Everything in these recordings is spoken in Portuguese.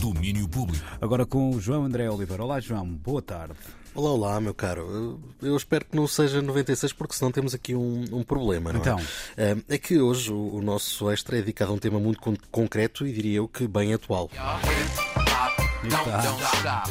Domínio Público. Agora com o João André Oliveira. Olá, João. Boa tarde. Olá, olá, meu caro. Eu espero que não seja 96, porque senão temos aqui um, um problema, não então. é? É que hoje o, o, nosso extra é dedicado a um tema muito con concreto e diria eu que bem atual. Está.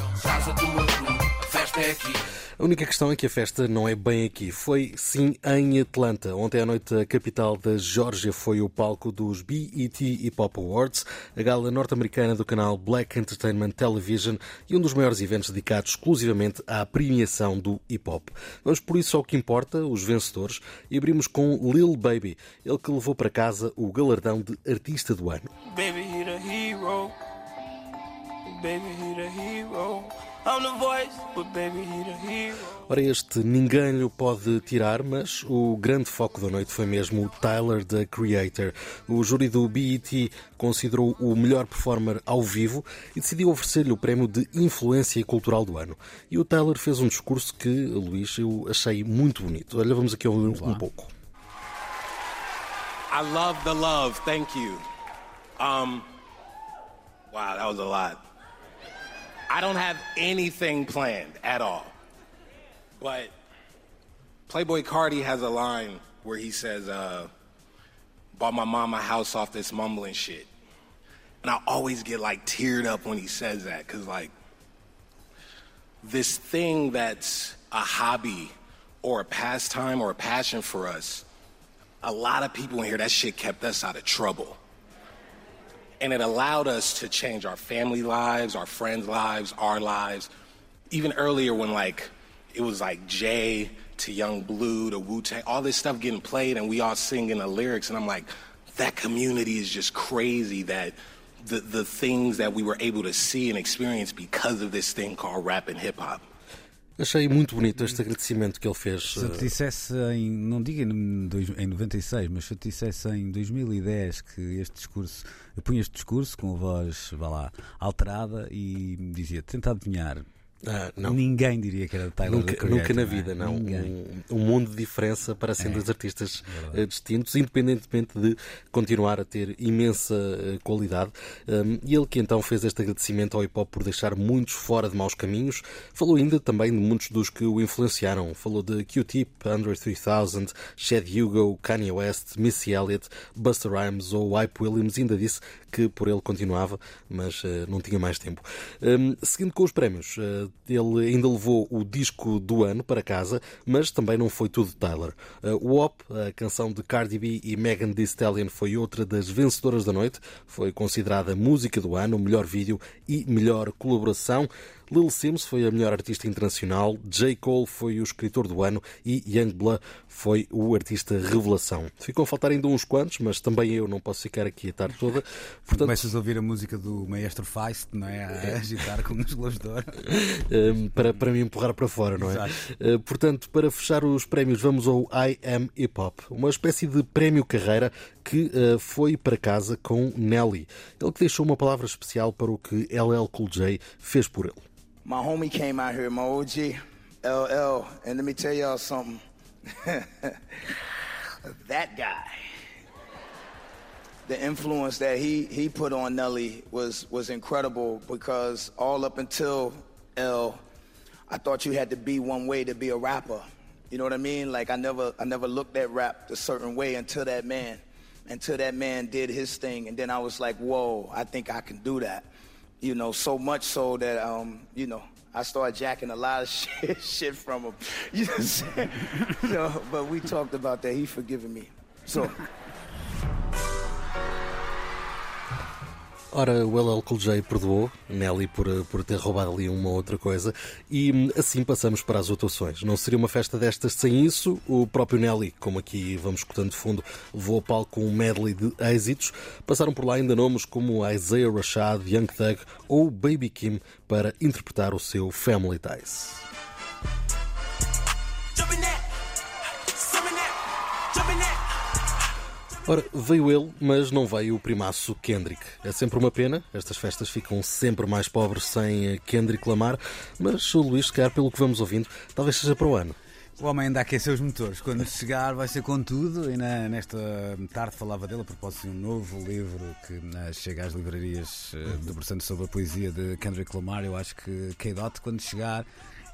A única questão é que a festa não é bem aqui. Foi sim em Atlanta. Ontem à noite, a capital da Geórgia foi o palco dos BET Hip Hop Awards, a gala norte-americana do canal Black Entertainment Television e um dos maiores eventos dedicados exclusivamente à premiação do hip hop. Vamos por isso ao que importa, os vencedores, e abrimos com Lil Baby, ele que levou para casa o galardão de artista do ano. Baby, he the hero. Baby, he the hero. Ora, este ninguém lhe pode tirar, mas o grande foco da noite foi mesmo o Tyler, the Creator. O júri do BET considerou o melhor performer ao vivo e decidiu oferecer-lhe o prémio de Influência Cultural do Ano. E o Tyler fez um discurso que, Luís, eu achei muito bonito. Olha, vamos aqui ouvir um pouco. I love the love. Thank you. Um, wow, that was a lot. I don't have anything planned at all. But Playboy Cardi has a line where he says, uh, bought my mom a house off this mumbling shit. And I always get like teared up when he says that, because like this thing that's a hobby or a pastime or a passion for us, a lot of people in here, that shit kept us out of trouble. And it allowed us to change our family lives, our friends' lives, our lives. Even earlier when like it was like Jay to Young Blue to Wu Tang, all this stuff getting played and we all singing the lyrics and I'm like, that community is just crazy that the, the things that we were able to see and experience because of this thing called rap and hip hop. Achei muito bonito este agradecimento que ele fez. Se eu te dissesse em, não digo em, em 96, mas se eu te dissesse em 2010 que este discurso, eu punha este discurso com a voz, vá lá, alterada e dizia, tenta adivinhar, Ah, não. Ninguém diria que era de Tyler Nunca, Creator, nunca na é? vida, não. Um, um mundo de diferença para sendo É, dois artistas verdade. eh, distintos, independentemente de continuar a ter imensa eh, qualidade. Um, e ele que então fez este agradecimento ao hip hop por deixar muitos fora de maus caminhos, falou ainda também de muitos dos que o influenciaram. Falou de Q-Tip, Andre 3000, Chad Hugo, Kanye West, Missy Elliott, Busta Rhymes ou Hype Williams. Ainda disse que por ele continuava, mas eh, não tinha mais tempo. Um, seguindo com os prémios, ele ainda levou o disco do ano para casa, mas também não foi tudo Tyler. Uh, o OP, a canção de Cardi B e Megan Thee Stallion, foi outra das vencedoras da noite. Foi considerada música do ano, melhor vídeo e melhor colaboração. Lil Sims foi a melhor artista internacional, J. Cole foi o escritor do ano e Youngblood foi o artista revelação. Ficam a faltar ainda uns quantos, mas também eu não posso ficar aqui a tarde toda. Portanto, Começas a ouvir a música do Maestro Feist, não é? A agitar como nos Globos de Ouro. um, para, para me empurrar para fora, não é? Exato. Uh, portanto, para fechar os prémios, vamos ao I Am Hip Hop, uma espécie de prémio carreira que uh, foi para casa com Nelly. Ele que deixou uma palavra especial para o que LL Cool J fez por ele. My homie came out here, my OG, LL, and let me tell y'all something. that guy, the influence that he he put on Nelly was was incredible because all up until L, I thought you had to be one way to be a rapper. You know what I mean? Like I never I never looked at rap a certain way until that man, until that man did his thing, and then I was like, whoa, I think I can do that. You know, so much so that um, you know, I started jacking a lot of shit, shit from him. You know so, but we talked about that. He forgiven me. So. Ora, o LL perdoou Nelly por, por ter roubado ali uma outra coisa e hum, assim passamos para as atuações. Não seria uma festa destas sem isso. O próprio Nelly, como aqui vamos escutando de fundo, levou a palco com um medley de êxitos. Passaram por lá ainda nomes como Isaiah Rashad, Young Thug ou Baby Kim para interpretar o seu Family Ties. Ora, veio ele, mas não veio o primaço Kendrick. É sempre uma pena, estas festas ficam sempre mais pobres sem eh, Kendrick Lamar, mas o Luís, se calhar, pelo que vamos ouvindo, talvez seja para o ano. O homem ainda aqueceu os motores. Quando chegar, vai ser com tudo. E na, nesta tarde falava dele a propósito de um novo livro que uh, chega às livrarias uh, debruçando sobre a poesia de Kendrick Lamar. Eu acho que K-Dot, quando chegar,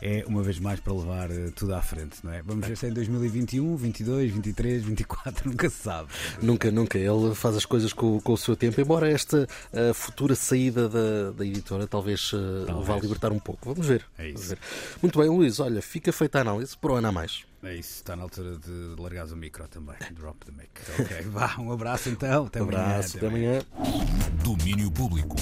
é uma vez mais para levar uh, tudo à frente, não é? Vamos ver se é em 2021, 22, 23, 24, nunca se sabe. Nunca, nunca. Ele faz as coisas com, com o seu tempo, embora esta uh, futura saída da, da editora talvez, uh, talvez, vá libertar um pouco. Vamos ver. É isso. Ver. Muito bem, Luís, olha, fica feita a análise para o ano a mais. É isso, está na altura de largares o micro também. Drop the mic. Ok, vá, um abraço então. Até um amanhã. Abraço, até amanhã. Domínio Público.